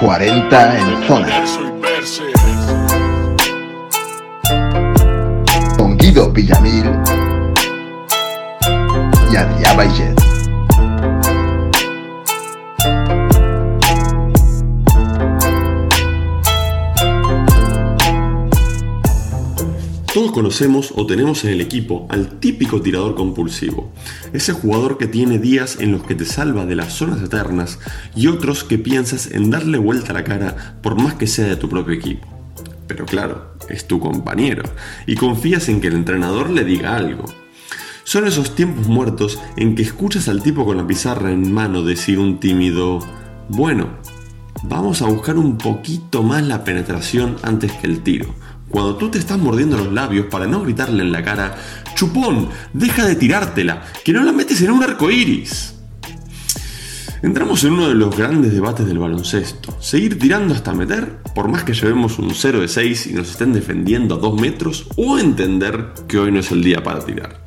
40 en zona. Con Guido Villamil y Adrià. Todos conocemos o tenemos en el equipo al típico tirador compulsivo, ese jugador que tiene días en los que te salva de las zonas eternas y otros que piensas en darle vuelta a la cara por más que sea de tu propio equipo. Pero claro, es tu compañero y confías en que el entrenador le diga algo. Son esos tiempos muertos en que escuchas al tipo con la pizarra en mano decir un tímido, bueno, vamos a buscar un poquito más la penetración antes que el tiro cuando tú te estás mordiendo los labios para no gritarle en la cara, chupón, deja de tirártela, que no la metes en un arco iris. Entramos en uno de los grandes debates del baloncesto. Seguir tirando hasta meter, por más que llevemos un 0 de 6 y nos estén defendiendo a 2 metros, o entender que hoy no es el día para tirar.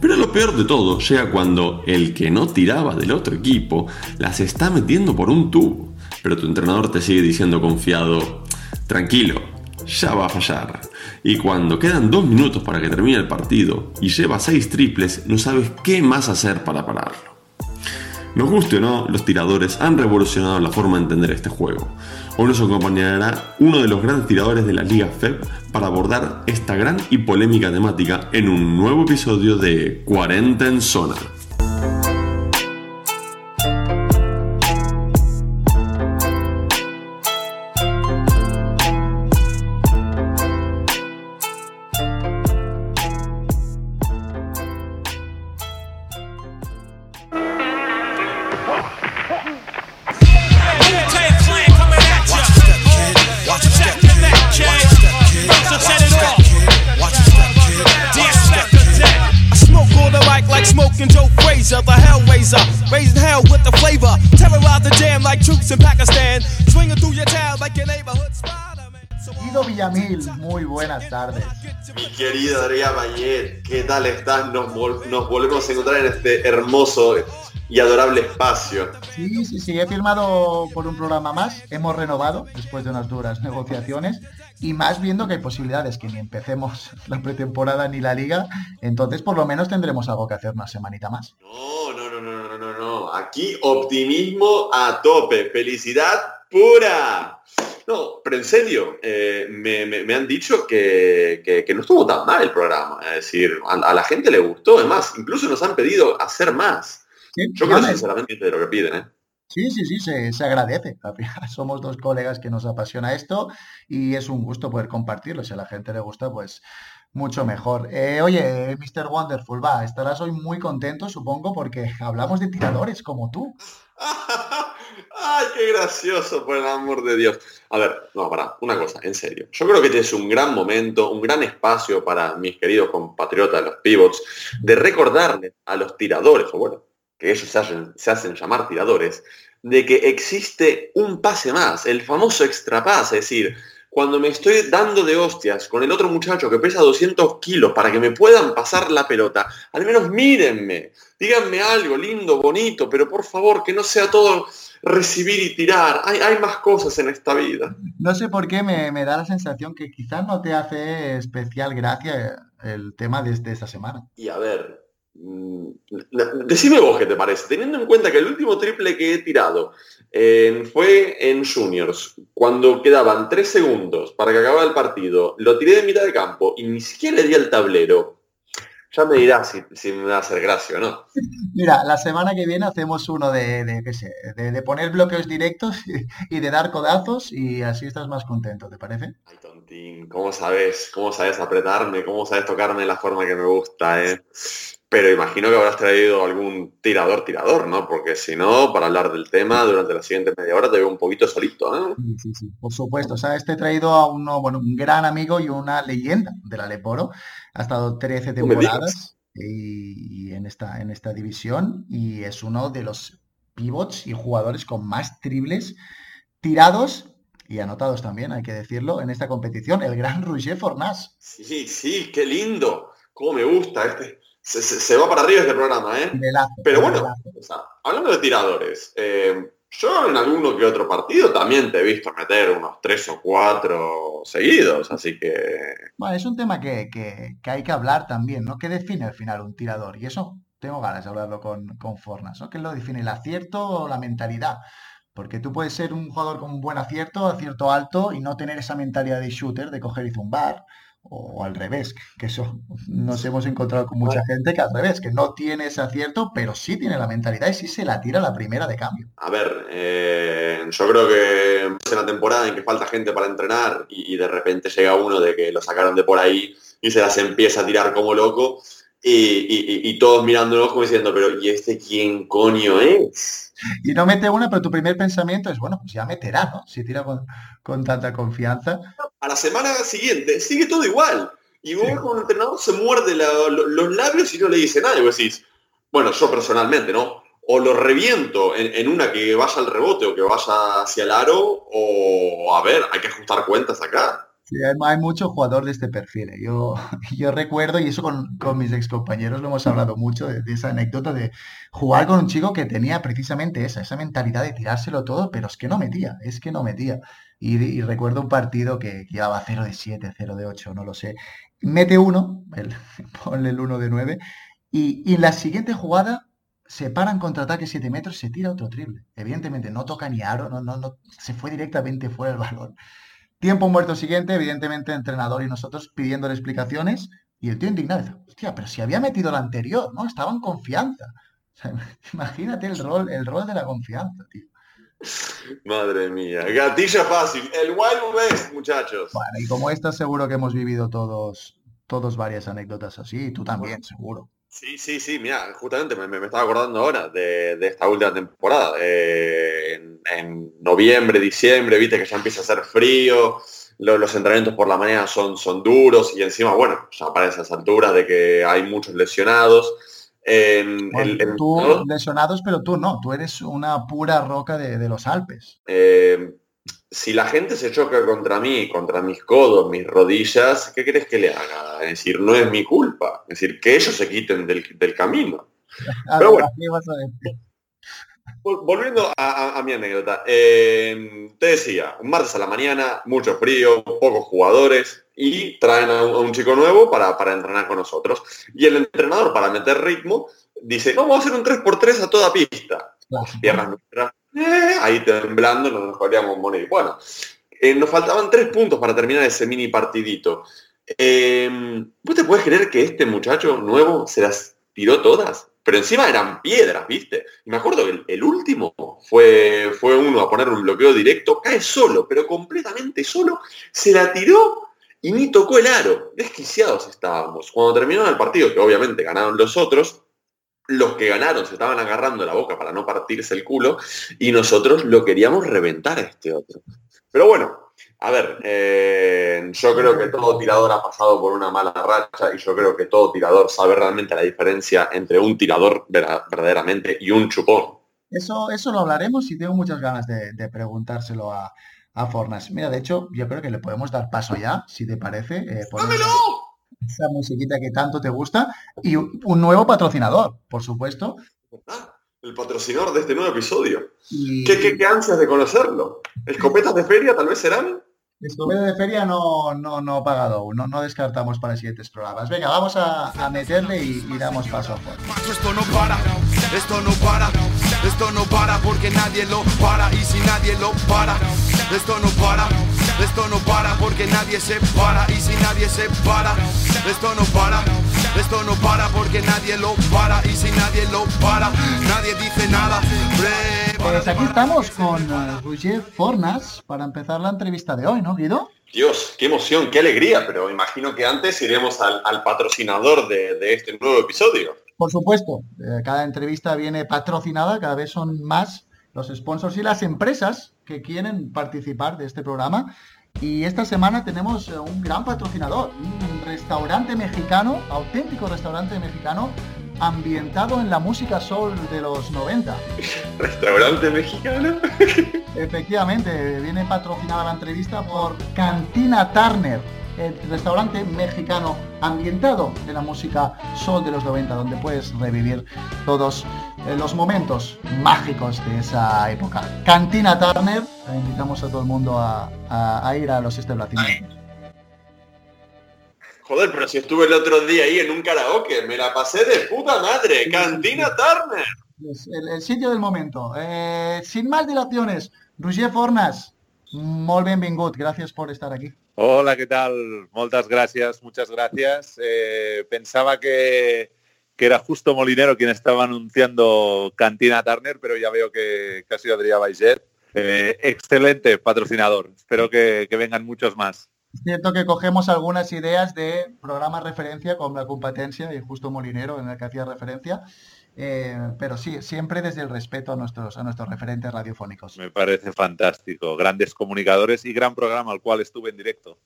Pero lo peor de todo llega cuando el que no tiraba del otro equipo las está metiendo por un tubo. Pero tu entrenador te sigue diciendo confiado, tranquilo, ya va a fallar. Y cuando quedan dos minutos para que termine el partido y lleva seis triples, no sabes qué más hacer para pararlo. Nos guste o no, los tiradores han revolucionado la forma de entender este juego. Hoy nos acompañará uno de los grandes tiradores de la Liga FEB para abordar esta gran y polémica temática en un nuevo episodio de 40 en zona. Buenas tardes. Mi querido Adrián Mayet, ¿qué tal estás? Nos, nos volvemos a encontrar en este hermoso y adorable espacio. Sí, sí, sí, he firmado por un programa más, hemos renovado después de unas duras negociaciones y más viendo que hay posibilidades que ni empecemos la pretemporada ni la liga, entonces por lo menos tendremos algo que hacer una semanita más. No, no, no, no, no, no, no, aquí optimismo a tope, felicidad pura. No, pero en serio, eh, me, han dicho que, no estuvo tan mal el programa. Es decir, a, la gente le gustó, además, incluso nos han pedido hacer más. Yo creo sinceramente de lo que piden, ¿eh? Sí, sí, sí, se, agradece. Somos dos colegas que nos apasiona esto y es un gusto poder compartirlo. Si a la gente le gusta, pues mucho mejor. Eh, oye, Mr. Wonderful, va, estarás hoy muy contento, supongo, porque hablamos de tiradores como tú. ¡Ay, qué gracioso, por el amor de Dios! A ver, no, para, una cosa, en serio. Yo creo que este es un gran momento, un gran espacio para mis queridos compatriotas, los pivots, de recordarles a los tiradores, o bueno, que ellos se hacen, se hacen llamar tiradores, de que existe un pase más, el famoso extra pase, es decir, cuando me estoy dando de hostias con el otro muchacho que pesa 200 kilos para que me puedan pasar la pelota, al menos mírenme, díganme algo lindo, bonito, pero por favor que no sea todo recibir y tirar. Hay, hay más cosas en esta vida. No sé por qué me, da la sensación que quizás no te hace especial gracia el tema de, de esta semana. Y a ver, Mm, decime vos qué te parece, teniendo en cuenta que el último triple que he tirado fue en juniors, cuando quedaban tres segundos para que acabara el partido, lo tiré de mitad de campo y ni siquiera le di al tablero. Ya me dirás si, me va a hacer gracia o no. Mira, la semana que viene hacemos uno de, de, poner bloqueos directos y, de dar codazos y así estás más contento, ¿te parece? ¿Cómo sabes? ¿Cómo sabes apretarme? ¿Cómo sabes tocarme de la forma que me gusta, eh? Pero imagino que habrás traído algún tirador tirador, ¿no? Porque si no, para hablar del tema durante la siguiente media hora te veo un poquito solito, ¿eh? Sí, sí, sí, por supuesto. O sea, este he traído a uno, bueno, un gran amigo y una leyenda del Aleporo. Ha estado 13 temporadas y, en, esta, en esta división y es uno de los pivots y jugadores con más tribles tirados y anotados también, hay que decirlo, en esta competición, el gran Roger Fornás. Sí, sí, qué lindo. Cómo me gusta este se, va para arriba este programa, ¿eh? Pero bueno, hablando de tiradores, eh, yo en alguno que otro partido también te he visto meter unos tres o cuatro seguidos, así que... Bueno, es un tema que, hay que hablar también, ¿no? ¿Qué define al final un tirador? Y eso tengo ganas de hablarlo con, con Fornas, ¿no? ¿Qué lo define? ¿El acierto o la mentalidad? Porque tú puedes ser un jugador con un buen acierto, acierto alto, y no tener esa mentalidad de shooter, de coger y zumbar, o al revés, que eso nos hemos encontrado con mucha gente que al revés, que no tiene ese acierto, pero sí tiene la mentalidad y sí se la tira la primera de cambio. A ver, eh, yo creo que es una temporada en que falta gente para entrenar y, de repente llega uno de que lo sacaron de por ahí y se las empieza a tirar como loco y, y todos mirándonos como diciendo, pero ¿y este quién coño es? y no mete una, pero tu primer pensamiento es, bueno, pues ya meterá, ¿no? Si tira con, tanta confianza. A la semana siguiente sigue todo igual. Y vos como entrenador se muerde los labios y no le dice nada. Y vos decís, bueno, yo personalmente, ¿no? O lo reviento en, una que vaya al rebote o que vaya hacia el aro, o a ver, hay que ajustar cuentas acá hay, mucho jugador de este perfil. ¿eh? Yo, yo recuerdo, y eso con, con mis excompañeros lo hemos hablado mucho, de, esa anécdota de jugar con un chico que tenía precisamente esa, esa mentalidad de tirárselo todo, pero es que no metía, es que no metía. Y, recuerdo un partido que, llevaba 0 de 7, 0 de 8, no lo sé. Mete uno, el, ponle el 1 de 9, y, y en la siguiente jugada se paran contraataque 7 metros, se tira otro triple. Evidentemente no toca ni aro, no, no, no, se fue directamente fuera del balón. Tiempo muerto siguiente, evidentemente, entrenador y nosotros pidiéndole explicaciones. Y el tío indignado hostia, pero si había metido el anterior, ¿no? Estaba en confianza. imagínate el rol, el rol de la confianza, tío. Madre mía, gatilla fácil, el Wild West, muchachos. Bueno, y como esta seguro que hemos vivido todos, todos varias anécdotas así, tú también, seguro. Sí, sí, sí, mira, justamente me, estaba acordando ahora de, esta última temporada. Eh, en, noviembre, diciembre, viste que ya empieza a hacer frío, los entrenamientos por la mañana son, son duros y encima, bueno, ya para esas alturas de que hay muchos lesionados. tú lesionados, pero tú no, tú eres una pura roca de, los Alpes. Eh, si la gente se choca contra mí, contra mis codos, mis rodillas, ¿qué crees que le haga? Es decir, no es mi culpa. Es decir, que ellos se quiten del, camino. Pero bueno. Volviendo a, mi anécdota, eh, te decía, un martes a la mañana, mucho frío, pocos jugadores y traen a un, chico nuevo para, para, entrenar con nosotros. Y el entrenador, para meter ritmo, dice, vamos a hacer un 3x3 a toda pista. Las piernas eh, ahí temblando nos podríamos morir. Bueno, eh, nos faltaban tres puntos para terminar ese mini partidito. Em, ¿Vos te puedes creer que este muchacho nuevo se las tiró todas? Pero encima eran piedras, ¿viste? Y me acuerdo que el, último fue, fue uno a poner un bloqueo directo, cae solo, pero completamente solo, se la tiró y ni tocó el aro. Desquiciados estábamos. Cuando terminó el partido, que obviamente ganaron los otros, los que ganaron se estaban agarrando la boca para no partirse el culo y nosotros lo queríamos reventar a este otro. Pero bueno, a ver, eh, yo creo que todo tirador ha pasado por una mala racha y yo creo que todo tirador sabe realmente la diferencia entre un tirador verdaderamente y un chupón. Eso, eso lo hablaremos y tengo muchas ganas de, preguntárselo a, Fornas. Mira, de hecho, yo creo que le podemos dar paso ya, si te parece. Eh, esa musiquita que tanto te gusta y un nuevo patrocinador, por supuesto. Ah, el patrocinador de este nuevo episodio. ¿Qué, qué, ansias de conocerlo? ¿Escopetas de feria tal vez serán? Escopetas de feria no, no, no pagado, no, no descartamos para siguientes programas. Venga, vamos a, meterle y, y, damos paso a Esto no para, esto no para, esto no para porque nadie lo para y si nadie lo para, esto no para. Esto no para porque nadie se para y si nadie se para, esto no para. Esto no para porque nadie lo para y si nadie lo para, nadie dice nada. Pues aquí estamos con uh, Roger Fornas para empezar la entrevista de hoy, ¿no, Guido? Dios, qué emoción, qué alegría, pero imagino que antes iremos al, patrocinador de, este nuevo episodio. Por supuesto, eh, cada entrevista viene patrocinada, cada vez son más los sponsors y las empresas que quieren participar de este programa. Y esta semana tenemos eh, un gran patrocinador, un restaurante mexicano, auténtico restaurante mexicano, ambientado en la música soul de los 90. ¿Restaurante mexicano? Efectivamente, viene patrocinada la entrevista por Cantina Turner el restaurante mexicano ambientado en la música soul de los 90, donde puedes revivir todos los momentos mágicos de esa época. Cantina Turner, invitamos a todo el mundo a, ir a los establecimientos. Joder, pero si estuve el otro día ahí en un karaoke, me la pasé de puta madre. Cantina Turner. El, sitio del momento. Eh, sin más dilaciones, Roger Fornas, molt benvingut. Gracias por estar aquí. Hola, ¿qué tal? Muchas gracias, muchas gracias. Eh, pensaba que, era justo Molinero quien estaba anunciando Cantina Turner, pero ya veo que, que ha sido Adrià Baiget. Eh, excelente patrocinador. Espero que, que vengan muchos más. Es cierto que cogemos algunas ideas de programas referencia con la competencia y justo Molinero en el que hacía referencia. Eh, pero sí, siempre desde el respeto a nuestros, a nuestros referentes radiofónicos. Me parece fantástico. Grandes comunicadores y gran programa al cual estuve en directo.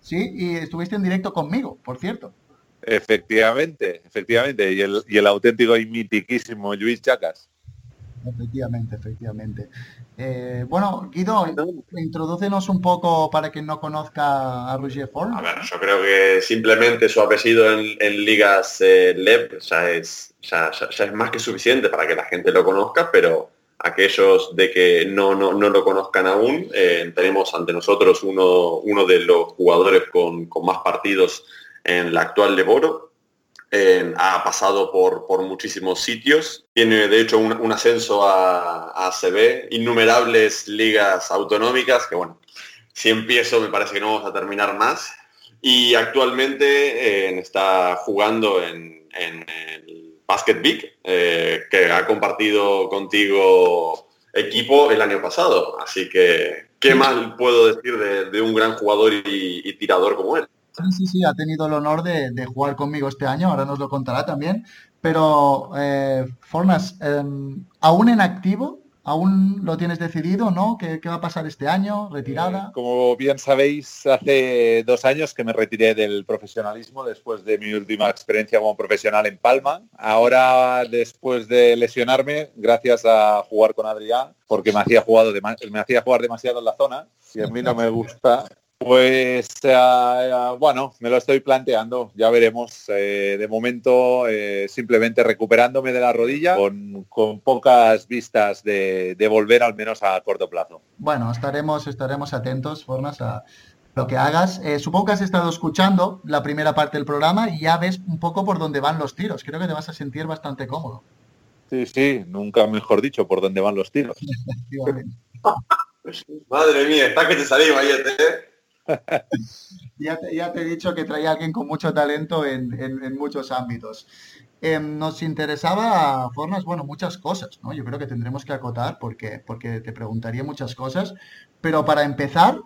Sí, y estuviste en directo conmigo, por cierto. Efectivamente, efectivamente. Y el, y el auténtico y mitiquísimo Luis Chacas. Efectivamente, efectivamente. Eh, bueno, Guido, introdúcenos un poco para quien no conozca a Roger Ford. A ver, yo creo que simplemente su apellido en, ligas eh, LEP ya es, ya, es más que suficiente para que la gente lo conozca, pero aquellos de que no, no, lo conozcan aún, eh, tenemos ante nosotros uno, uno de los jugadores con, con más partidos en la actual Leboro, ha pasado por, por, muchísimos sitios. Tiene de hecho un, ascenso a, a, ACB, innumerables ligas autonómicas, que bueno, si empiezo me parece que no vamos a terminar más. Y actualmente eh, está jugando en, el Basket Big, eh, que ha compartido contigo equipo el año pasado. Así que, ¿qué más puedo decir de, un gran jugador y tirador como él? Sí, sí, ha tenido el honor de, jugar conmigo este año, ahora nos lo contará también. Pero, eh, Fornas, em, ¿aún en activo? ¿Aún lo tienes decidido, no? ¿Qué, va a pasar este año? ¿Retirada? Eh, como bien sabéis, hace dos años que me retiré del profesionalismo después de mi última experiencia como profesional en Palma. Ahora, después de lesionarme, gracias a jugar con Adrián, porque me hacía, me hacía jugar demasiado en la zona, y a mí no me gusta, pues eh, bueno, me lo estoy planteando, ya veremos. Eh, de momento eh, simplemente recuperándome de la rodilla con, pocas vistas de, volver al menos a corto plazo. Bueno, estaremos, estaremos atentos, Formas, a lo que hagas. supongo que has estado escuchando la primera parte del programa y ya ves un poco por dónde van los tiros. Creo que te vas a sentir bastante cómodo. Sí, sí, nunca mejor dicho por dónde van los tiros. Madre mía, está que te salí, ¿eh? ya, te, he dicho que traía alguien con mucho talento en, muchos ámbitos. Em, nos interesaba, Fornas, bueno, muchas cosas, ¿no? Yo creo que tendremos que acotar porque, porque te preguntaría muchas cosas, pero para empezar,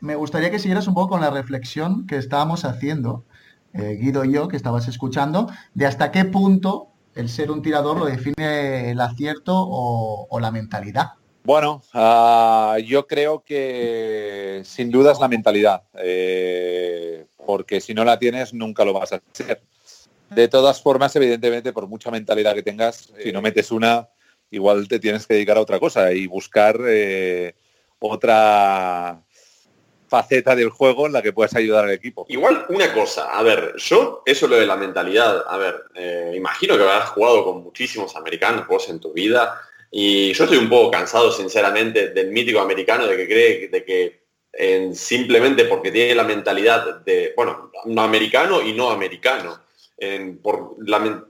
me gustaría que siguieras un poco con la reflexión que estábamos haciendo, eh, Guido y yo, que estabas escuchando, de hasta qué punto el ser un tirador lo define el acierto o la mentalidad. Bueno, ah, yo creo que sin duda es la mentalidad, eh, porque si no la tienes nunca lo vas a hacer. De todas formas, evidentemente, por mucha mentalidad que tengas, si no metes una, igual te tienes que dedicar a otra cosa y buscar eh, otra faceta del juego en la que puedas ayudar al equipo. Igual una cosa, a ver, yo, eso lo de la mentalidad, a ver, eh, imagino que habrás jugado con muchísimos americanos vos en tu vida y yo estoy un poco cansado, sinceramente, del mítico americano de que cree de que simplemente porque tiene la mentalidad de, bueno, no americano y no americano, por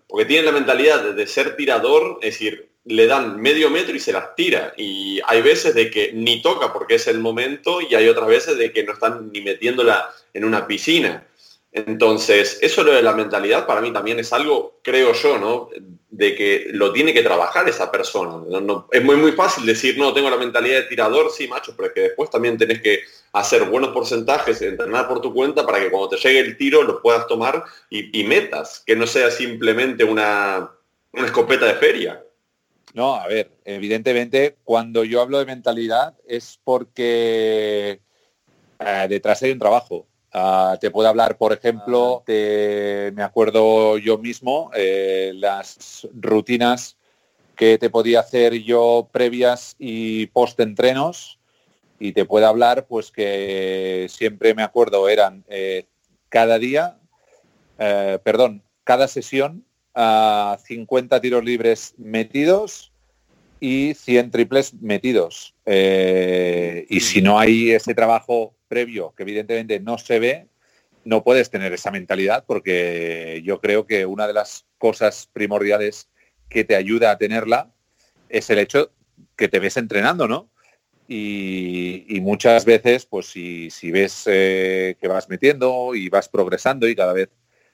porque tiene la mentalidad de, ser tirador, es decir, le dan medio metro y se las tira. Y hay veces de que ni toca porque es el momento y hay otras veces de que no están ni metiéndola en una piscina. Entonces, eso de la mentalidad para mí también es algo, creo yo, ¿no? De que lo tiene que trabajar esa persona. es muy, muy fácil decir, no, tengo la mentalidad de tirador, sí, macho, pero es que después también tenés que hacer buenos porcentajes, entrenar por tu cuenta para que cuando te llegue el tiro lo puedas tomar y, metas, que no sea simplemente una, escopeta de feria. No, a ver, evidentemente cuando yo hablo de mentalidad es porque eh, detrás hay un trabajo Ah, te puedo hablar, por ejemplo, de, me acuerdo yo mismo, eh, las rutinas que te podía hacer yo previas y post-entrenos, y te puede hablar pues que siempre me acuerdo eran eh, cada día, eh, perdón, cada sesión a 50 tiros libres metidos y 100 triples metidos. Y si no hay ese trabajo previo, que evidentemente no se ve, no puedes tener esa mentalidad porque yo creo que una de las cosas primordiales que te ayuda a tenerla es el hecho que te ves entrenando, ¿no? Y, muchas veces, pues si, ves eh, que vas metiendo y vas progresando y cada vez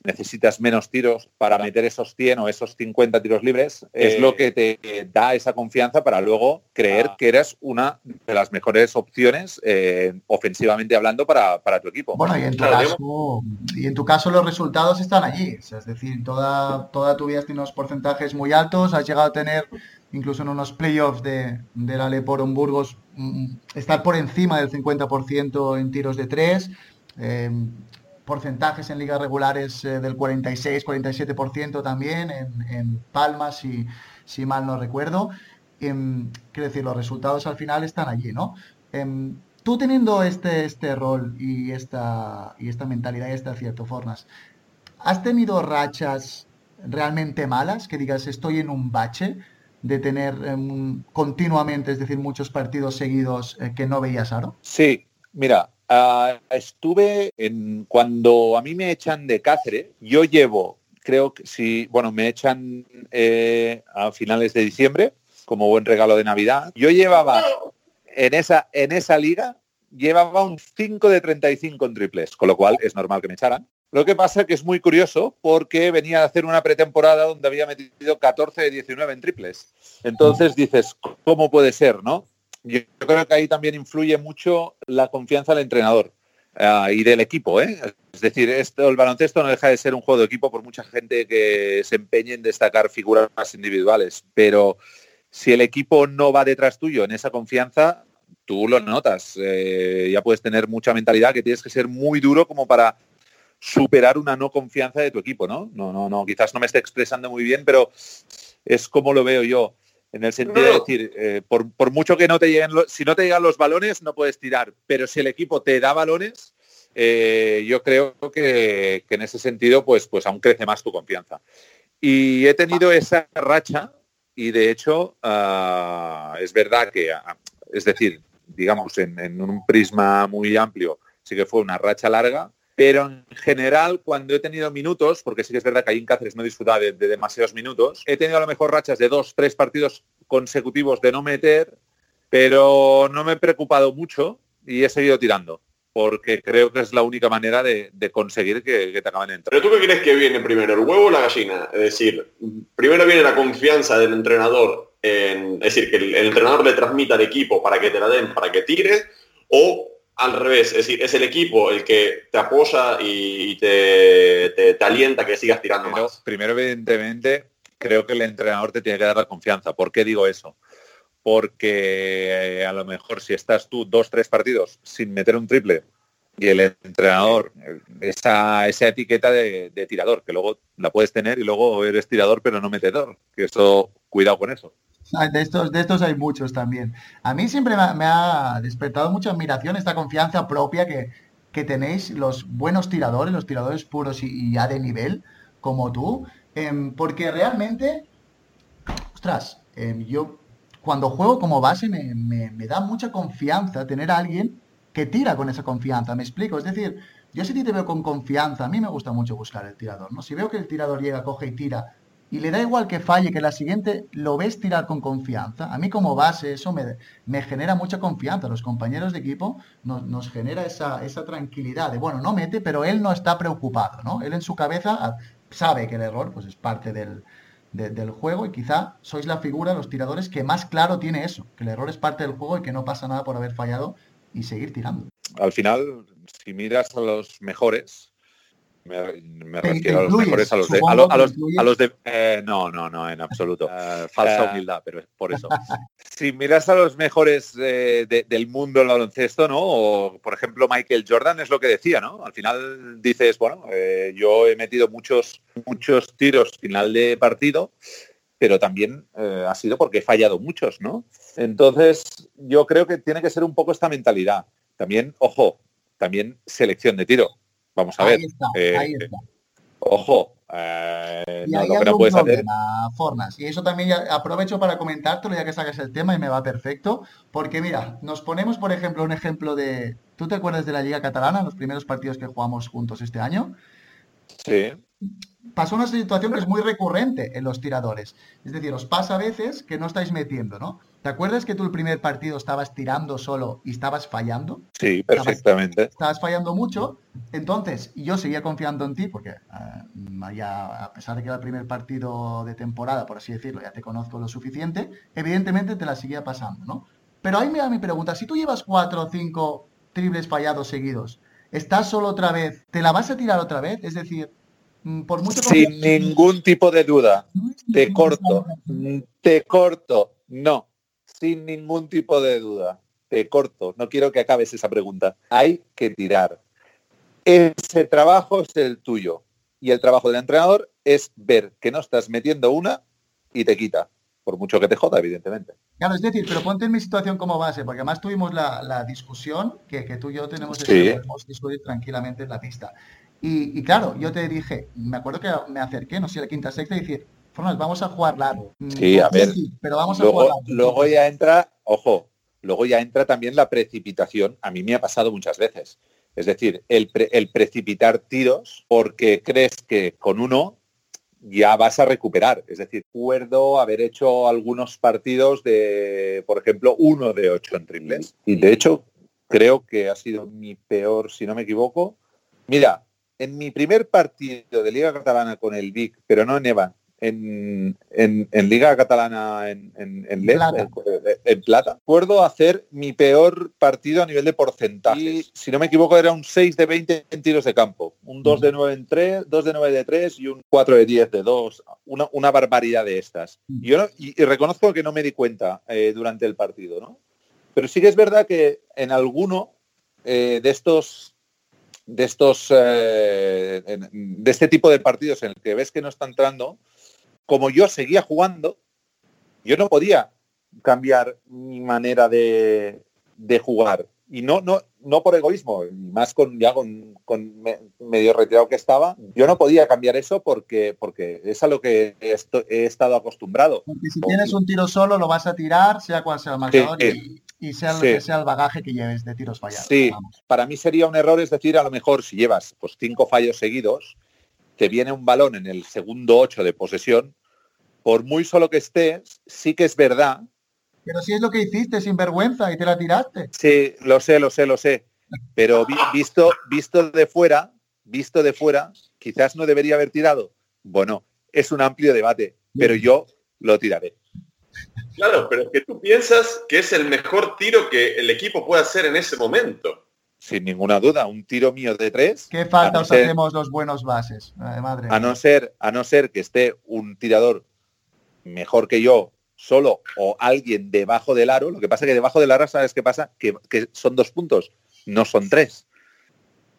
necesitas menos tiros para meter esos 100 o esos 50 tiros libres, es lo que te da esa confianza para luego creer ah. que eres una de las mejores opciones eh, ofensivamente hablando para, tu equipo. Bueno, y en, tu caso, y en tu caso los resultados están allí, es decir, toda, toda tu vida tienes unos porcentajes muy altos, has llegado a tener incluso en unos playoffs de, de la Leporo en Burgos, mm, estar por encima del 50% en tiros de tres. Eh, porcentajes en ligas regulares eh, del 46-47% también, en, Palmas, si, si, mal no recuerdo. Em, quiero decir, los resultados al final están allí, ¿no? Em, tú teniendo este, este rol y esta, y esta mentalidad y este acierto, Fornas, ¿has tenido rachas realmente malas? Que digas, estoy en un bache de tener em, continuamente, es decir, muchos partidos seguidos eh, que no veías Aro? Sí, mira, Ah, estuve en cuando a mí me echan de Cáceres, yo llevo, creo que si, bueno, me echan eh, a finales de diciembre como buen regalo de Navidad. Yo llevaba en esa, en esa liga, llevaba un 5 de 35 en triples, con lo cual es normal que me echaran. Lo que pasa es que es muy curioso porque venía a hacer una pretemporada donde había metido 14 de 19 en triples. Entonces dices, ¿cómo puede ser, no? Yo creo que ahí también influye mucho la confianza del entrenador ah, y del equipo. ¿eh? Es decir, el baloncesto no deja de ser un juego de equipo por mucha gente que se empeñe en destacar figuras más individuales, pero si el equipo no va detrás tuyo en esa confianza, tú lo notas. Eh, ya puedes tener mucha mentalidad que tienes que ser muy duro como para superar una no confianza de tu equipo, ¿no? No, no, no, quizás no me esté expresando muy bien, pero es como lo veo yo. En el sentido de decir, eh, por, mucho que no te lleguen, los, si no te llegan los balones, no puedes tirar. Pero si el equipo te da balones, eh, yo creo que, en ese sentido, pues, pues aún crece más tu confianza. Y he tenido esa racha y de hecho ah, es verdad que, ah, es decir, digamos, en, en un prisma muy amplio, sí que fue una racha larga, pero en general, cuando he tenido minutos, porque sí que es verdad que ahí en Cáceres no disfrutaba de, demasiados minutos, he tenido a lo mejor rachas de dos, tres partidos consecutivos de no meter, pero no me he preocupado mucho y he seguido tirando, porque creo que es la única manera de, conseguir que, te acaben entrando. ¿Pero tú qué crees que viene primero, el huevo o la gallina? Es decir, primero viene la confianza del entrenador, en, es decir, que el, el entrenador le transmita al equipo para que te la den, para que tire, o al revés, es decir, es el equipo el que te apoya y te, te, alienta que sigas tirando más. Primero, evidentemente, creo que el entrenador te tiene que dar la confianza. ¿Por qué digo eso? Porque eh, a lo mejor si estás tú dos, tres partidos sin meter un triple y el entrenador, esa, esa etiqueta de, de tirador, que luego la puedes tener y luego eres tirador pero no metedor, que eso, cuidado con eso. De estos, de estos hay muchos también. A mí siempre me ha, despertado mucha admiración esta confianza propia que, tenéis los buenos tiradores, los tiradores puros y, ya de nivel, como tú, em, porque realmente, ostras, em, yo cuando juego como base me, me, da mucha confianza tener a alguien que tira con esa confianza, me explico, es decir, yo si te veo con confianza, a mí me gusta mucho buscar el tirador, ¿no? Si veo que el tirador llega, coge y tira y le da igual que falle, que la siguiente lo ves tirar con confianza. A mí como base eso me, me genera mucha confianza. Los compañeros de equipo nos, genera esa, esa, tranquilidad de, bueno, no mete, pero él no está preocupado, ¿no? Él en su cabeza sabe que el error pues, es parte del, del juego y quizá sois la figura, los tiradores, que más claro tiene eso, que el error es parte del juego y que no pasa nada por haber fallado y seguir tirando. Al final, si miras a los mejores, me, refiero a los mejores, a los de... A, los, de eh, no, no, no, en absoluto. Eh, falsa eh, humildad, pero es por eso. si miras a los mejores del mundo del baloncesto, ¿no? O, por ejemplo, Michael Jordan es lo que decía, ¿no? Al final dices, bueno, yo he metido muchos, muchos tiros final de partido, pero también eh, ha sido porque he fallado muchos, ¿no? Entonces, yo creo que tiene que ser un poco esta mentalidad. También, ojo, también selección de tiro. Vamos a ver. Eh, ahí está. Ojo, eh, y ahí no, puedes Fornas. Y eso también aprovecho para comentártelo ya que sacas el tema y me va perfecto. Porque mira, nos ponemos, por ejemplo, un ejemplo de. ¿Tú te acuerdas de la Liga Catalana, los primeros partidos que jugamos juntos este año? Sí pasó una situación que es muy recurrente en los tiradores. Es decir, os pasa a veces que no estáis metiendo, ¿no? ¿Te acuerdas que tú el primer partido estabas tirando solo y estabas fallando? Sí, perfectamente. Estabas, fallando mucho. Entonces, yo seguía confiando en ti porque eh, a pesar de que era el primer partido de temporada, por así decirlo, ya te conozco lo suficiente, evidentemente te la seguía pasando, ¿no? Pero ahí me da mi pregunta, si tú llevas cuatro o cinco triples fallados seguidos, ¿estás solo otra vez? ¿Te la vas a tirar otra vez? Es decir, Mm, Sin ningún tipo de duda. Te corto. Te corto. No. Sin ningún tipo de duda. Te corto. No quiero que acabes esa pregunta. Hay que tirar. Ese trabajo es el tuyo. Y el trabajo del entrenador es ver que no estás metiendo una y te quita. Por mucho que te joda, evidentemente. Claro, es decir, pero ponte en mi situación como base, porque además tuvimos la, discusión que, tú y yo tenemos que discutir tranquilamente en la pista. Y, claro, yo te dije, me acuerdo que me acerqué, no sé, la quinta sexta y decir, Formas, vamos a jugar largo. Sí, a ver. pero vamos a luego, jugar Luego ya entra, ojo, luego ya entra también la precipitación. A mí me ha pasado muchas veces. Es decir, el, el precipitar tiros porque crees que con uno ya vas a recuperar. Es decir, recuerdo haber hecho algunos partidos de, por ejemplo, uno de ocho en triples. Y de hecho, creo que ha sido mi peor, si no me equivoco. Mira, en mi primer partido de Liga Catalana con el Vic, pero no en EVA, en, Liga Catalana en, en, plata. En, plata. Recuerdo hacer mi peor partido a nivel de porcentaje. si no me equivoco, era un 6 de 20 en tiros de campo. Un 2 de 9 en 3, 2 de 9 de 3 y un 4 de 10 de 2. Una, barbaridad de estas. Y, yo y, reconozco que no me di cuenta eh, durante el partido, ¿no? Pero sí que es verdad que en alguno eh, de estos de estos eh, de este tipo de partidos en el que ves que no está entrando, como yo seguía jugando, yo no podía cambiar mi manera de, jugar. Y no, no, no por egoísmo, más con ya con, medio retirado que estaba, yo no podía cambiar eso porque, porque es a lo que he, estado acostumbrado. Porque si tienes un tiro solo lo vas a tirar, sea cual sea el marcador. y y sea lo que sea el bagaje que lleves de tiros fallados. Sí, para mí sería un error, es decir, a lo mejor si llevas pues, cinco fallos seguidos, te viene un balón en el segundo ocho de posesión, por muy solo que estés, sí que es verdad. Pero si es lo que hiciste sin vergüenza y te la tiraste. Sí, lo sé, lo sé, lo sé. Pero visto, visto de fuera, visto de fuera, quizás no debería haber tirado. Bueno, es un amplio debate, pero yo lo tiraré. Claro, pero es que tú piensas que es el mejor tiro que el equipo puede hacer en ese momento. Sin ninguna duda, un tiro mío de tres. ¿Qué falta os hacemos los buenos bases? madre a no ser, a no ser que esté un tirador mejor que yo solo o alguien debajo del aro. Lo que pasa es que debajo del aro, ¿sabes qué pasa? Que, que son dos puntos, no son tres.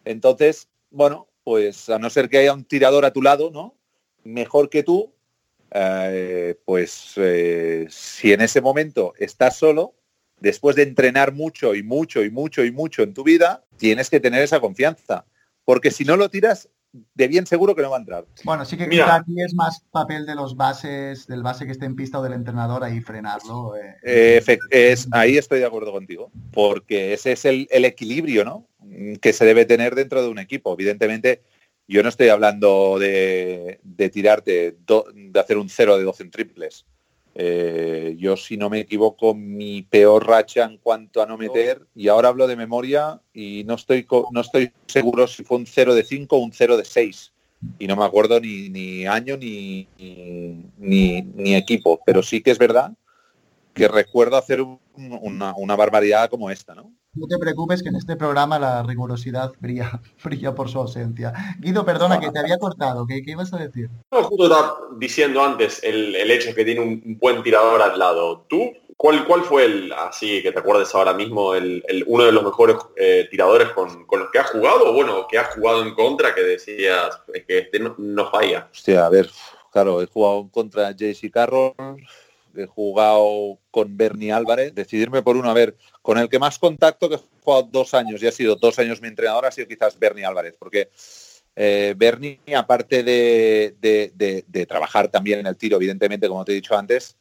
Entonces, bueno, pues a no ser que haya un tirador a tu lado, ¿no? Mejor que tú, eh, pues eh, si en ese momento estás solo, después de entrenar mucho y mucho y mucho y mucho en tu vida, tienes que tener esa confianza. Porque si no lo tiras, de bien seguro que no va a entrar. Bueno, sí que quizá aquí es más papel de los bases, del base que esté en pista o del entrenador ahí frenarlo. Eh. es, ahí estoy de acuerdo contigo, porque ese es el, el, equilibrio ¿no? que se debe tener dentro de un equipo. Evidentemente, yo no estoy hablando de, tirarte, de hacer un 0 de 12 en triples. Eh, yo, si no me equivoco, mi peor racha en cuanto a no meter, y ahora hablo de memoria y no estoy, no estoy seguro si fue un 0 de 5 o un 0 de 6. Y no me acuerdo ni, año ni, ni, equipo, pero sí que es verdad que recuerdo hacer una, una barbaridad como esta, ¿no? No te preocupes que en este programa la rigurosidad brilla, brilla por su ausencia. Guido, perdona, que te había cortado. ¿Qué, qué ibas a decir? No, justo estaba diciendo antes el, el hecho que tiene un buen tirador al lado. ¿Tú ¿Cuál, ¿Cuál fue el, así que te acuerdes ahora mismo, el, uno de los mejores eh, tiradores con, los que has jugado? O bueno, que has jugado en contra, que decías que este no, falla. Hostia, a ver, Claro, he jugado contra JC Carroll, he jugado con Bernie Álvarez, decidirme por uno, a ver, con el que más contacto que he jugado dos años y ha sido dos años mi entrenador ha sido quizás Bernie Álvarez, porque eh, Bernie, aparte de, trabajar también en el tiro, evidentemente, como te he dicho antes,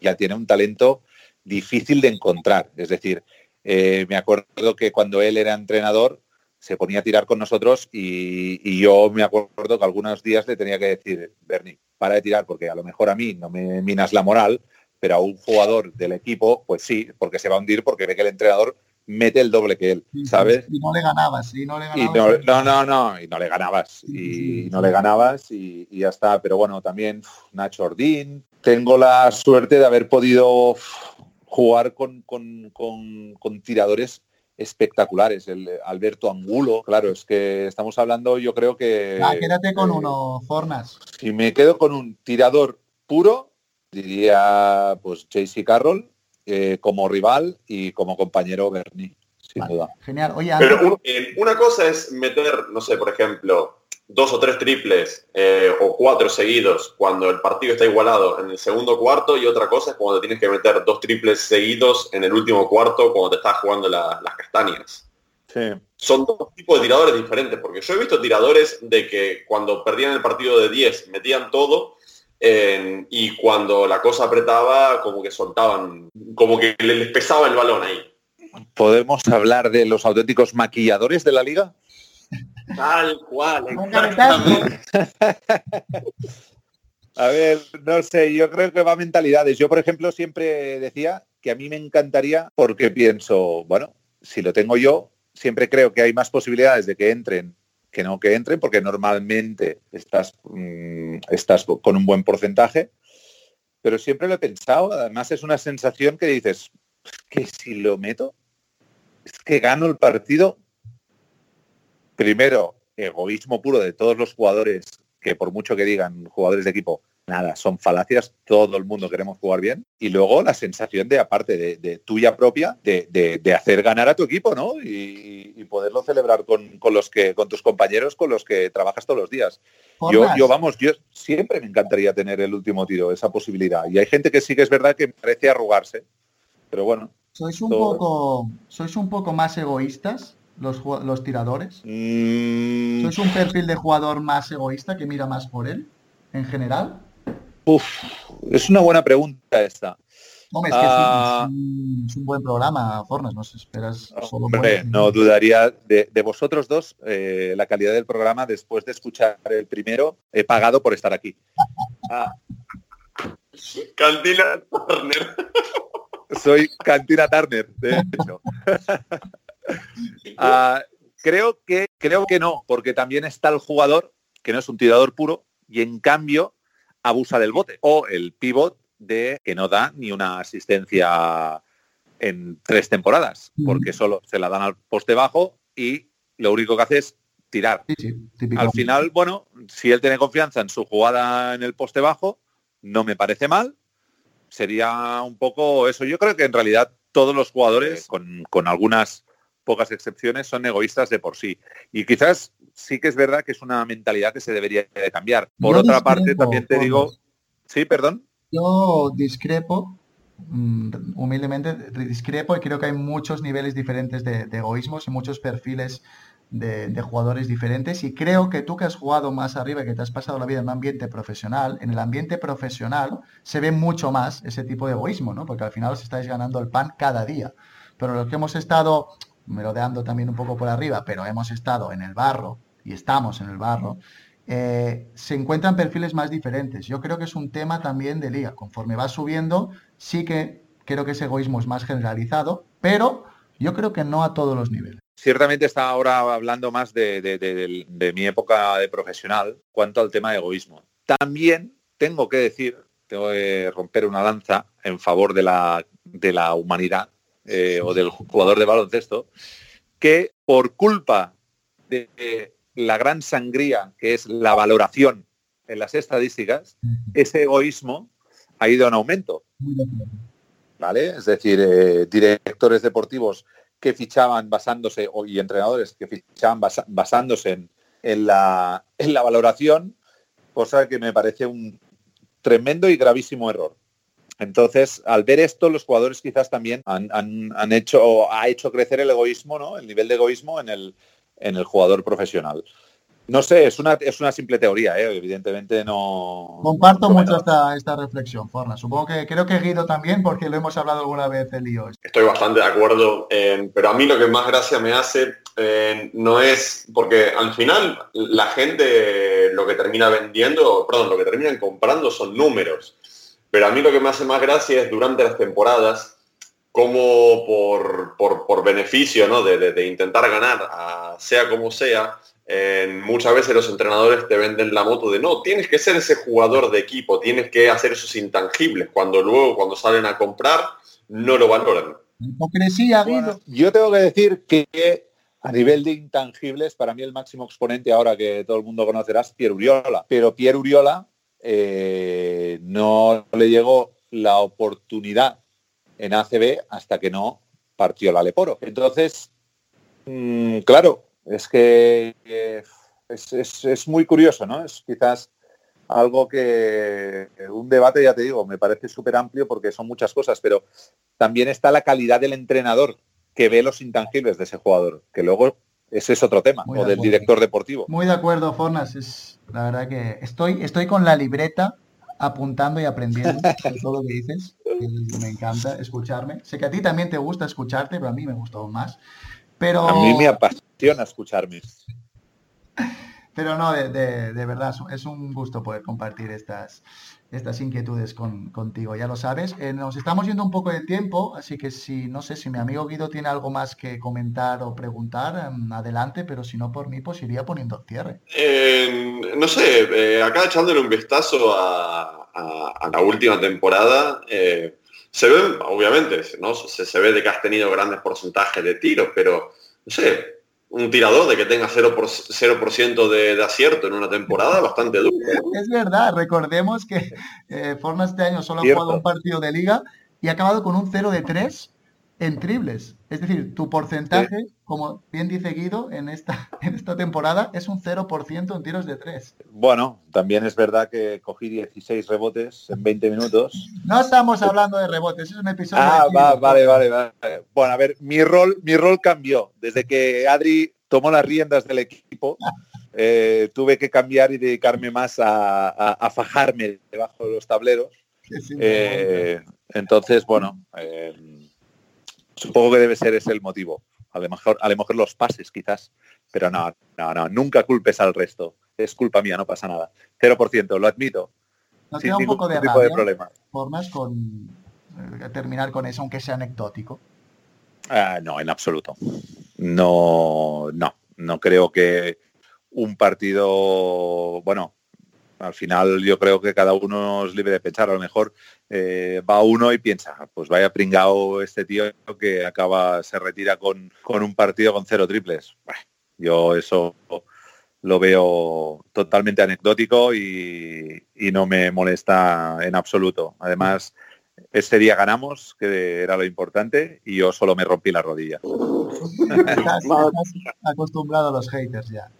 ya tiene un talento difícil de encontrar. Es decir, eh, me acuerdo que cuando él era entrenador se ponía a tirar con nosotros y, y, yo me acuerdo que algunos días le tenía que decir, Bernie, para de tirar porque a lo mejor a mí no me minas la moral, pero a un jugador del equipo, pues sí, porque se va a hundir porque ve que el entrenador mete el doble que él, ¿sabes? Y no le ganabas, y no le ganabas. no, no, no, y no le ganabas, y no le ganabas y, ya está. Pero bueno, también Nacho Ordín. Tengo la suerte de haber podido jugar con, con, tiradores espectaculares. El Alberto Angulo, claro, es que estamos hablando, yo creo que... Ah, quédate con uno, Fornas. Si me quedo con un tirador puro, diría pues JC Carroll, eh, como rival y como compañero Bernie, sin duda. Genial. Oye, Pero una cosa es meter, no sé, por ejemplo, dos o tres triples eh, o cuatro seguidos cuando el partido está igualado en el segundo cuarto y otra cosa es cuando tienes que meter dos triples seguidos en el último cuarto cuando te estás jugando las castañas. Sí. Son dos tipos de tiradores diferentes, porque yo he visto tiradores de que cuando perdían el partido de 10 metían todo y cuando la cosa apretaba, como que soltaban, como que les pesaba el balón ahí. ¿Podemos hablar de los auténticos maquilladores de la liga? Tal cual. a ver, no sé, yo creo que va a mentalidades. Yo, por ejemplo, siempre decía que a mí me encantaría porque pienso, bueno, si lo tengo yo, siempre creo que hay más posibilidades de que entren que no que entren, porque normalmente estás, mm, estás con un buen porcentaje. Pero siempre lo he pensado, además es una sensación que dices, que si lo meto, es que gano el partido. Primero, egoísmo puro de todos los jugadores, que por mucho que digan jugadores de equipo, nada, son falacias, todo el mundo queremos jugar bien. Y luego la sensación de, aparte de, tuya propia, de, hacer ganar a tu equipo, ¿no? Y, poderlo celebrar con, los que, con tus compañeros con los que trabajas todos los días. Yo, yo, vamos, yo siempre me encantaría tener el último tiro, esa posibilidad. Y hay gente que sí que es verdad que parece arrugarse, pero bueno. ¿Sois un, poco, ¿sois un poco más egoístas los, los tiradores? Mm. ¿Sois un perfil de jugador más egoísta que mira más por él, en general? Uf, es una buena pregunta esta. Hombre, es que ah. es, un, buen programa, Fornas, no sé, esperas Hombre, no dudaría de, vosotros dos eh, la calidad del programa después de escuchar el primero, he pagado por estar aquí. Ah. Cantina Turner. Soy Cantina Turner, de hecho. Ah, creo que creo que no, porque también está el jugador que no es un tirador puro y en cambio abusa del bote. O el pivot de que no da ni una asistencia en tres temporadas, porque solo se la dan al poste bajo y lo único que hace es tirar. al final, bueno, si él tiene confianza en su jugada en el poste bajo, no me parece mal. Sería un poco eso. Yo creo que en realidad todos los jugadores, con, con algunas pocas excepciones, son egoístas de por sí. Y quizás sí que es verdad que es una mentalidad que se debería de cambiar. Por otra parte, también te digo, sí, perdón. Yo discrepo, mm, humildemente discrepo y creo que hay muchos niveles diferentes de, egoísmos y muchos perfiles de, jugadores diferentes y creo que tú que has jugado más arriba y que te has pasado la vida en un ambiente profesional, en el ambiente profesional se ve mucho más ese tipo de egoísmo, ¿no? Porque al final os estáis ganando el pan cada día. Pero los que hemos estado merodeando también un poco por arriba, pero hemos estado en el barro y estamos en el barro, eh, se encuentran perfiles más diferentes. Yo creo que es un tema también de liga. Conforme va subiendo, sí que creo que ese egoísmo es más generalizado, pero yo creo que no a todos los niveles. Ciertamente está ahora hablando más de, mi época de profesional cuanto al tema de egoísmo. También tengo que decir, tengo que romper una lanza en favor de la, de la humanidad eh, o del jugador de baloncesto, que por culpa de la gran sangría que es la valoración en las estadísticas, ese egoísmo ha ido en aumento. ¿Vale? Es decir, eh, directores deportivos que fichaban basándose, y entrenadores que fichaban basándose en, la, en la valoración, cosa que me parece un tremendo y gravísimo error. Entonces, al ver esto, los jugadores quizás también han, hecho, ha hecho crecer el egoísmo, ¿no? El nivel de egoísmo en el, en el jugador profesional. No sé, es una, es una simple teoría, ¿eh? evidentemente no... Comparto mucho esta, esta reflexión, Forna. Supongo que creo que Guido también, porque lo hemos hablado alguna vez el lío. Estoy bastante de acuerdo, pero a mí lo que más gracia me hace eh, no es... Porque al final la gente lo que termina vendiendo, perdón, lo que terminan comprando son números. Pero a mí lo que me hace más gracia es durante las temporadas, como por, por, beneficio ¿no? de, intentar ganar, sea como sea, muchas veces los entrenadores te venden la moto de no, tienes que ser ese jugador de equipo, tienes que hacer esos intangibles, cuando luego cuando salen a comprar no lo valoran. Hipocresía, yo tengo que decir que a nivel de intangibles, para mí el máximo exponente ahora que todo el mundo conocerá es Pierre Uriola. Pero Pierre Uriola eh, no le llegó la oportunidad en ACB hasta que no partió la Leporo. Entonces, mm, claro, es que es, muy curioso, ¿no? Es quizás algo que un debate, ya te digo, me parece súper amplio porque son muchas cosas, pero también está la calidad del entrenador que ve los intangibles de ese jugador, que luego ese es otro tema, o del director deportivo. Muy de acuerdo, Fornas, es la verdad que estoy, estoy con la libreta apuntando y aprendiendo todo lo que dices. Me encanta escucharme. Sé que a ti también te gusta escucharte, pero a mí me gustó más. Pero... A mí me apasiona escucharme. Pero no, de, de, verdad, es un gusto poder compartir estas, estas inquietudes con, contigo, ya lo sabes. Eh, nos estamos yendo un poco de tiempo, así que si, no sé, si mi amigo Guido tiene algo más que comentar o preguntar, em, adelante, pero si no por mí, pues iría poniendo cierre. Eh, no sé, eh, acá echándole un vistazo a, a la última temporada, se ve, obviamente, ¿no? Se, ve de que has tenido grandes porcentajes de tiros, pero, no sé, un tirador de que tenga 0%, de, acierto en una temporada bastante duro. Es verdad, recordemos que eh, Forma este año solo ha jugado un partido de liga y ha acabado con un 0 de 3 en triples. Es decir, tu porcentaje, como bien dice Guido, en esta, en esta temporada es un 0% en tiros de 3. Bueno, también es verdad que cogí 16 rebotes en 20 minutos. No estamos hablando de rebotes, es un episodio. Ah, vale, vale, vale. Bueno, a ver, mi rol, mi rol cambió. Desde que Adri tomó las riendas del equipo, eh, tuve que cambiar y dedicarme más a, fajarme debajo de los tableros. Eh, entonces, bueno, eh, Supongo que debe ser ese el motivo. A lo mejor, a lo mejor los pases quizás. Pero no, no, no, nunca culpes al resto. Es culpa mía, no pasa nada. 0%, lo admito. Nos queda un poco de, tipo de problema. Formas con eh, terminar con eso, aunque sea anecdótico. Ah, no, en absoluto. No, no, no creo que un partido, bueno, al final yo creo que cada uno es libre de pensar. A lo mejor eh, va uno y piensa, pues vaya pringao este tío que acaba, se retira con, un partido con cero triples. yo eso lo veo totalmente anecdótico y, no me molesta en absoluto. Además, ese día ganamos, que era lo importante, y yo solo me rompí la rodilla. acostumbrado a los haters ya.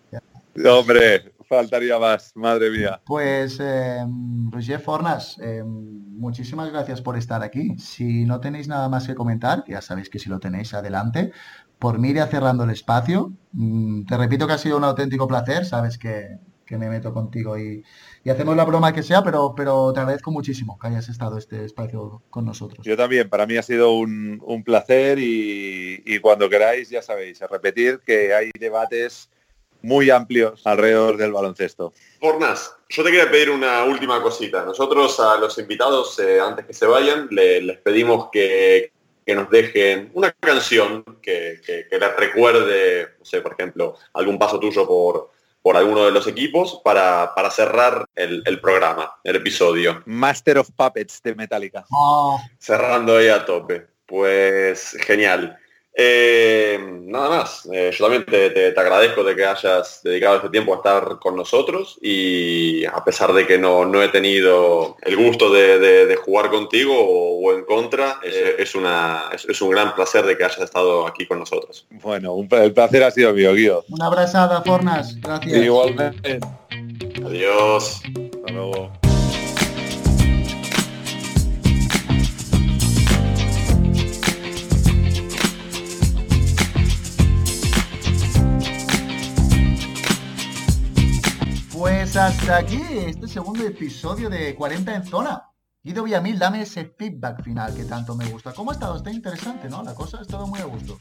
Hombre, faltaría más, madre mía. Pues, eh, Roger Fornas, eh, muchísimas gracias por estar aquí. Si no tenéis nada más que comentar, ya sabéis que si lo tenéis, adelante. Por mí iría cerrando el espacio. Mm, te repito que ha sido un auténtico placer, sabes que, me meto contigo y, hacemos la broma que sea, pero, pero te agradezco muchísimo que hayas estado este espacio con nosotros. Yo también, para mí ha sido un, placer y, y cuando queráis, ya sabéis, a repetir que hay debates muy amplios alrededor del baloncesto. Fornas, yo te quería pedir una última cosita. Nosotros a los invitados, eh, antes que se vayan, les pedimos que, nos dejen una canción que, les recuerde, no sé, por ejemplo, algún paso tuyo por, por alguno de los equipos para, cerrar el, programa, el episodio. Master of Puppets de Metallica. Oh. Cerrando ahí a tope. Pues genial. Eh, nada más, eh, yo también te, agradezco de que hayas dedicado este tiempo a estar con nosotros y a pesar de que no, he tenido el gusto de, jugar contigo o, en contra, eh, es, una, es, un gran placer de que hayas estado aquí con nosotros. Bueno, un, el placer ha sido mío, Guido. Una abrazada, Fornas. Gracias. Igualmente. Adiós. Hasta luego. Hasta aquí este segundo episodio de 40 en zona. Guido Villamil, dame ese feedback final que tanto me gusta. ¿Cómo ha estado? Está interesante, ¿no? La cosa ha estado muy a gusto.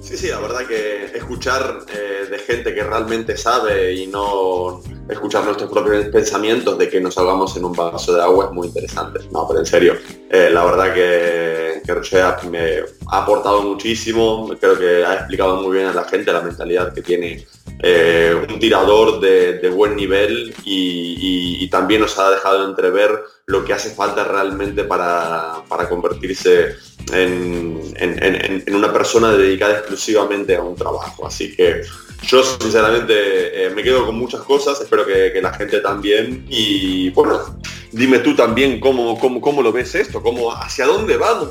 Sí, sí, la verdad que escuchar eh, de gente que realmente sabe y no escuchar nuestros propios pensamientos de que nos ahogamos en un vaso de agua es muy interesante. No, pero en serio, eh, la verdad que, que Roger me ha aportado muchísimo, creo que ha explicado muy bien a la gente la mentalidad que tiene eh, un tirador de, buen nivel y, también nos ha dejado entrever lo que hace falta realmente para, convertirse en, una persona dedicada exclusivamente a un trabajo. Así que yo sinceramente eh, me quedo con muchas cosas, espero que, la gente también. Y bueno, dime tú también cómo, cómo, cómo lo ves esto, cómo, hacia dónde vamos,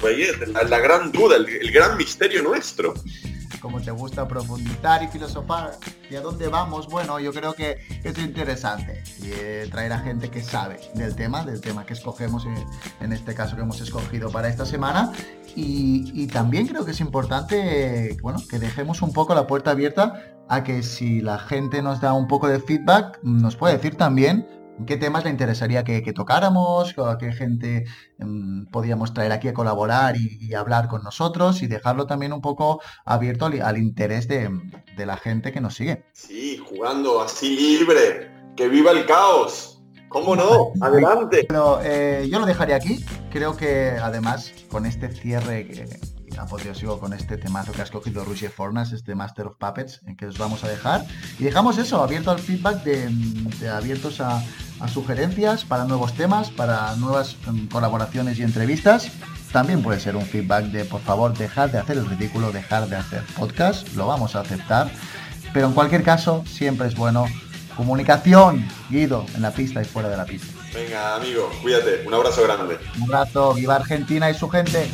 la gran duda, el gran misterio nuestro como te gusta profundizar y filosofar y a dónde vamos, bueno, yo creo que es interesante y, eh, traer a gente que sabe del tema, del tema que escogemos, en, en este caso que hemos escogido para esta semana. Y, y, también creo que es importante, bueno, que dejemos un poco la puerta abierta a que si la gente nos da un poco de feedback, nos puede decir también ¿Qué temas le interesaría que, tocáramos? ¿A qué gente em, podíamos traer aquí a colaborar y, hablar con nosotros? Y dejarlo también un poco abierto al, interés de, la gente que nos sigue. Sí, jugando así libre. ¡Que viva el caos! ¿Cómo no? Adelante. Pero eh, yo lo dejaría aquí. Creo que además con este cierre que, sigo con este temazo que ha escogido Roger Fornas, este Master of Puppets, en que os vamos a dejar. Y dejamos eso, abierto al feedback, de, abiertos a, sugerencias para nuevos temas, para nuevas em, colaboraciones y entrevistas. También puede ser un feedback de, por favor, dejar de hacer el ridículo, dejar de hacer podcast, lo vamos a aceptar. Pero en cualquier caso, siempre es bueno comunicación, Guido, en la pista y fuera de la pista. Venga, amigo, cuídate. Un abrazo grande. Un abrazo, viva Argentina y su gente.